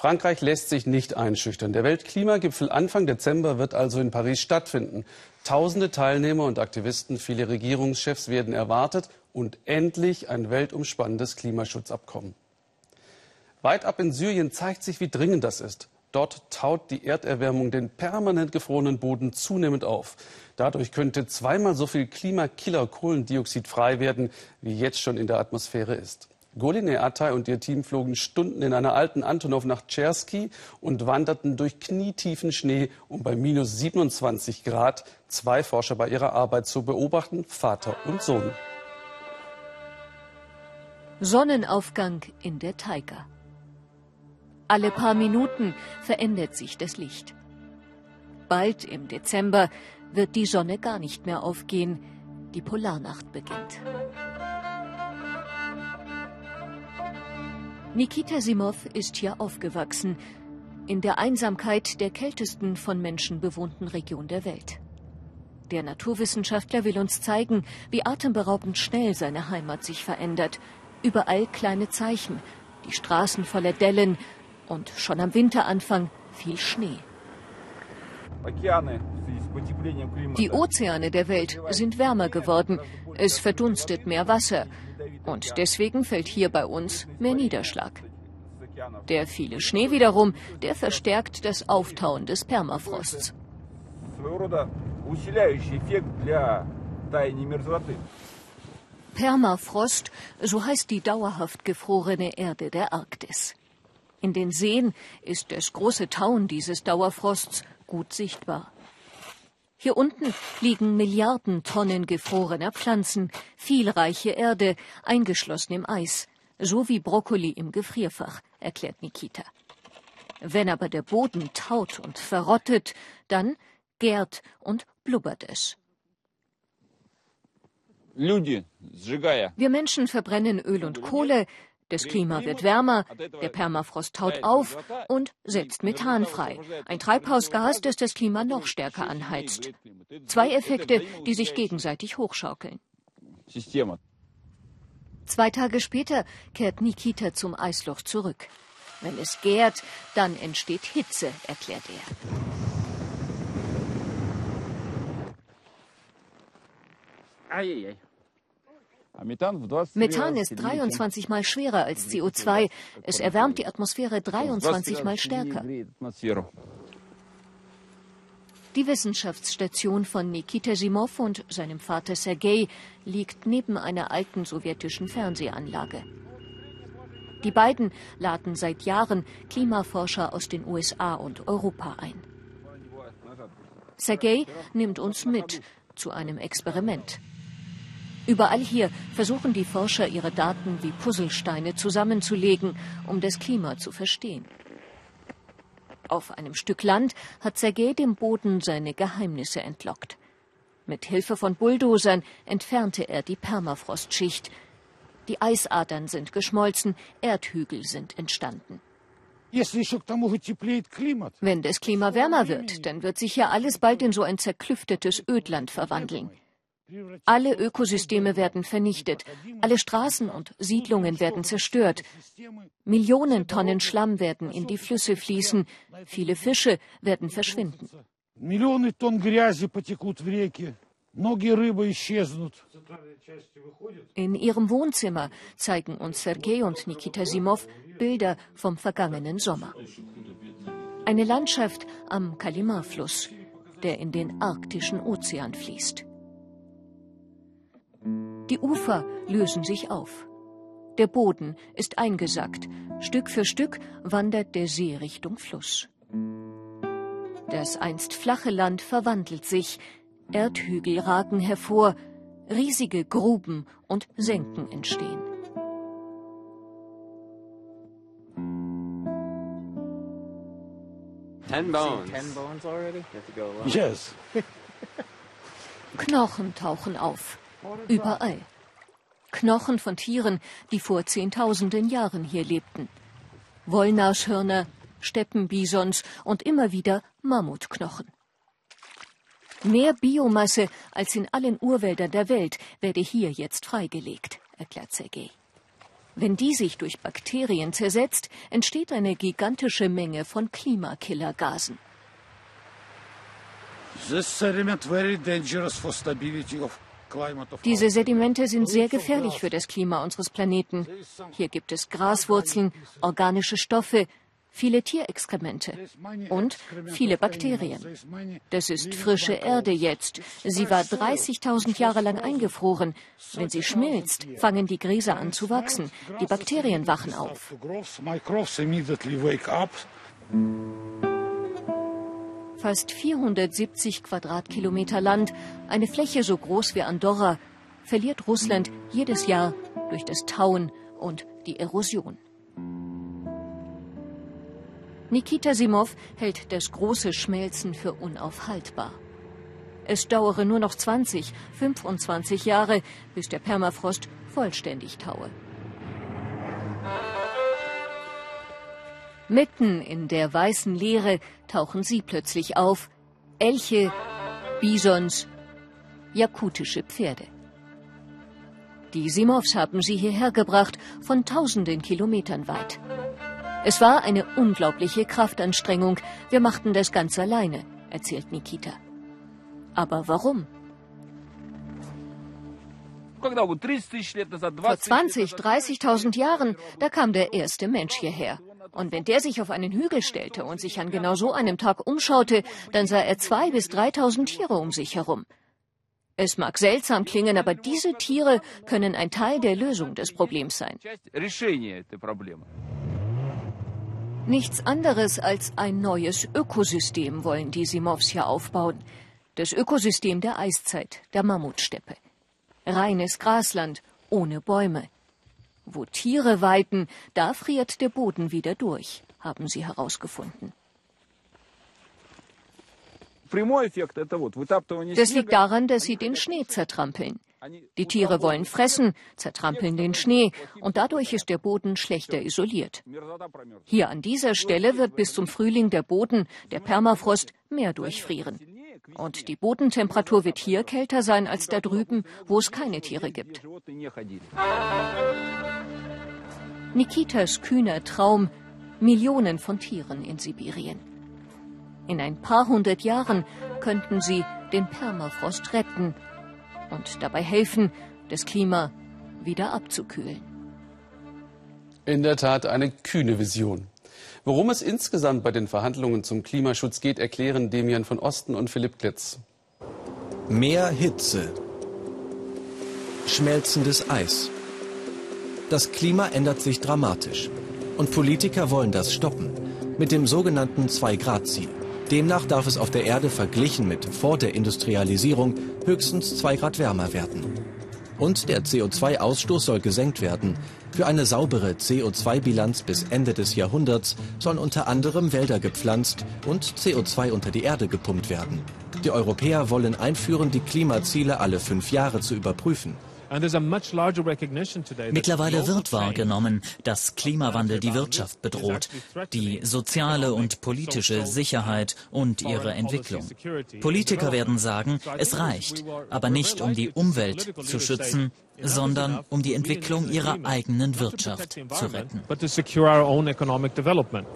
Frankreich lässt sich nicht einschüchtern. Der Weltklimagipfel Anfang Dezember wird also in Paris stattfinden. Tausende Teilnehmer und Aktivisten, viele Regierungschefs werden erwartet und endlich ein weltumspannendes Klimaschutzabkommen. Weit ab in Syrien zeigt sich, wie dringend das ist. Dort taut die Erderwärmung den permanent gefrorenen Boden zunehmend auf. Dadurch könnte zweimal so viel Klimakiller Kohlendioxid frei werden, wie jetzt schon in der Atmosphäre ist. Goline Atay und ihr Team flogen Stunden in einer alten Antonov nach Tscherski und wanderten durch knietiefen Schnee, um bei minus 27 Grad zwei Forscher bei ihrer Arbeit zu beobachten, Vater und Sohn. Sonnenaufgang in der Taiga. Alle paar Minuten verändert sich das Licht. Bald im Dezember wird die Sonne gar nicht mehr aufgehen. Die Polarnacht beginnt. Nikita Simov ist hier aufgewachsen, in der Einsamkeit der kältesten von Menschen bewohnten Region der Welt. Der Naturwissenschaftler will uns zeigen, wie atemberaubend schnell seine Heimat sich verändert. Überall kleine Zeichen, die Straßen voller Dellen, und schon am Winteranfang viel Schnee. Die Ozeane der Welt sind wärmer geworden. Es verdunstet mehr Wasser. Und deswegen fällt hier bei uns mehr Niederschlag. Der viele Schnee wiederum, der verstärkt das Auftauen des Permafrosts. Permafrost, so heißt die dauerhaft gefrorene Erde der Arktis. In den Seen ist das große Tauen dieses Dauerfrosts gut sichtbar. Hier unten liegen Milliarden Tonnen gefrorener Pflanzen, viel reiche Erde, eingeschlossen im Eis, so wie Brokkoli im Gefrierfach, erklärt Nikita. Wenn aber der Boden taut und verrottet, dann gärt und blubbert es. Wir Menschen verbrennen Öl und Kohle, das Klima wird wärmer, der Permafrost taut auf und setzt Methan frei. Ein Treibhausgas, das das Klima noch stärker anheizt. Zwei Effekte, die sich gegenseitig hochschaukeln. Zwei Tage später kehrt Nikita zum Eisloch zurück. Wenn es gärt, dann entsteht Hitze, erklärt er. Ei, ei, ei. Methan ist 23 mal schwerer als CO2. Es erwärmt die Atmosphäre 23 mal stärker. Die Wissenschaftsstation von Nikita Simov und seinem Vater Sergei liegt neben einer alten sowjetischen Fernsehanlage. Die beiden laden seit Jahren Klimaforscher aus den USA und Europa ein. Sergei nimmt uns mit zu einem Experiment. Überall hier versuchen die Forscher, ihre Daten wie Puzzlesteine zusammenzulegen, um das Klima zu verstehen. Auf einem Stück Land hat Sergei dem Boden seine Geheimnisse entlockt. Mit Hilfe von Bulldozern entfernte er die Permafrostschicht. Die Eisadern sind geschmolzen, Erdhügel sind entstanden. Wenn das Klima wärmer wird, dann wird sich hier alles bald in so ein zerklüftetes Ödland verwandeln. Alle Ökosysteme werden vernichtet, alle Straßen und Siedlungen werden zerstört, Millionen Tonnen Schlamm werden in die Flüsse fließen, viele Fische werden verschwinden. In ihrem Wohnzimmer zeigen uns Sergei und Nikita Simov Bilder vom vergangenen Sommer. Eine Landschaft am Kalima-Fluss, der in den arktischen Ozean fließt. Die Ufer lösen sich auf. Der Boden ist eingesackt. Stück für Stück wandert der See Richtung Fluss. Das einst flache Land verwandelt sich. Erdhügel ragen hervor. Riesige Gruben und Senken entstehen. Ten bones. Ten bones already? Yes. Knochen tauchen auf. Überall. Knochen von Tieren, die vor Zehntausenden Jahren hier lebten. Wollnashörner, Steppenbisons und immer wieder Mammutknochen. Mehr Biomasse als in allen Urwäldern der Welt werde hier jetzt freigelegt, erklärt Sergei. Wenn die sich durch Bakterien zersetzt, entsteht eine gigantische Menge von Klimakillergasen. Diese Sedimente sind sehr gefährlich für das Klima unseres Planeten. Hier gibt es Graswurzeln, organische Stoffe, viele Tierexkremente und viele Bakterien. Das ist frische Erde jetzt. Sie war 30.000 Jahre lang eingefroren. Wenn sie schmilzt, fangen die Gräser an zu wachsen. Die Bakterien wachen auf. Fast 470 Quadratkilometer Land, eine Fläche so groß wie Andorra, verliert Russland jedes Jahr durch das Tauen und die Erosion. Nikita Simov hält das große Schmelzen für unaufhaltbar. Es dauere nur noch 20, 25 Jahre, bis der Permafrost vollständig taue. Mitten in der weißen Leere tauchen sie plötzlich auf. Elche, Bisons, jakutische Pferde. Die Simovs haben sie hierher gebracht, von tausenden Kilometern weit. Es war eine unglaubliche Kraftanstrengung. Wir machten das ganz alleine, erzählt Nikita. Aber warum? Vor 20, 30.000 Jahren, da kam der erste Mensch hierher. Und wenn der sich auf einen Hügel stellte und sich an genau so einem Tag umschaute, dann sah er zwei bis 3.000 Tiere um sich herum. Es mag seltsam klingen, aber diese Tiere können ein Teil der Lösung des Problems sein. Nichts anderes als ein neues Ökosystem wollen die Simovs hier aufbauen. Das Ökosystem der Eiszeit, der Mammutsteppe. Reines Grasland, ohne Bäume. Wo Tiere weiden, da friert der Boden wieder durch, haben sie herausgefunden. Das liegt daran, dass sie den Schnee zertrampeln. Die Tiere wollen fressen, zertrampeln den Schnee und dadurch ist der Boden schlechter isoliert. Hier an dieser Stelle wird bis zum Frühling der Boden, der Permafrost, mehr durchfrieren. Und die Bodentemperatur wird hier kälter sein als da drüben, wo es keine Tiere gibt. Nikitas kühner Traum, Millionen von Tieren in Sibirien. In ein paar hundert Jahren könnten sie den Permafrost retten und dabei helfen, das Klima wieder abzukühlen. In der Tat eine kühne Vision. Worum es insgesamt bei den Verhandlungen zum Klimaschutz geht, erklären Demian von Osten und Philipp Klitz. Mehr Hitze. Schmelzendes Eis. Das Klima ändert sich dramatisch. Und Politiker wollen das stoppen. Mit dem sogenannten Zwei-Grad-Ziel. Demnach darf es auf der Erde verglichen mit vor der Industrialisierung höchstens zwei Grad wärmer werden. Und der CO2-Ausstoß soll gesenkt werden. Für eine saubere CO2-Bilanz bis Ende des Jahrhunderts sollen unter anderem Wälder gepflanzt und CO2 unter die Erde gepumpt werden. Die Europäer wollen einführen, die Klimaziele alle fünf Jahre zu überprüfen. Mittlerweile wird wahrgenommen, dass Klimawandel die Wirtschaft bedroht, die soziale und politische Sicherheit und ihre Entwicklung. Politiker werden sagen, es reicht, aber nicht um die Umwelt zu schützen, sondern um die Entwicklung ihrer eigenen Wirtschaft zu retten.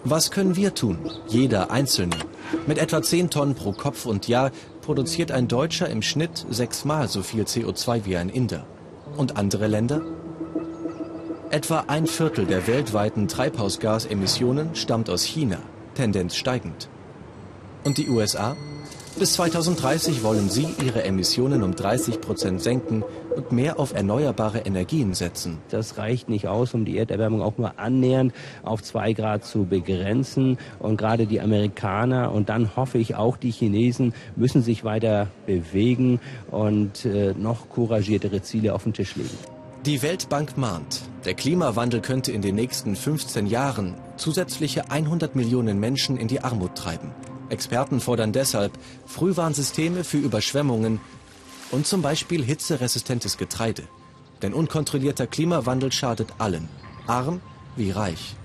Was können wir tun? Jeder Einzelne. Mit etwa 10 Tonnen pro Kopf und Jahr produziert ein Deutscher im Schnitt sechsmal so viel CO2 wie ein Inder. Und andere Länder? Etwa ein Viertel der weltweiten Treibhausgasemissionen stammt aus China, Tendenz steigend. Und die USA? Bis 2030 wollen sie ihre Emissionen um 30 Prozent senken und mehr auf erneuerbare Energien setzen. Das reicht nicht aus, um die Erderwärmung auch nur annähernd auf zwei Grad zu begrenzen. Und gerade die Amerikaner und dann hoffe ich auch die Chinesen müssen sich weiter bewegen und äh, noch couragiertere Ziele auf den Tisch legen. Die Weltbank mahnt, der Klimawandel könnte in den nächsten 15 Jahren zusätzliche 100 Millionen Menschen in die Armut treiben. Experten fordern deshalb Frühwarnsysteme für Überschwemmungen und zum Beispiel hitzeresistentes Getreide. Denn unkontrollierter Klimawandel schadet allen, arm wie reich.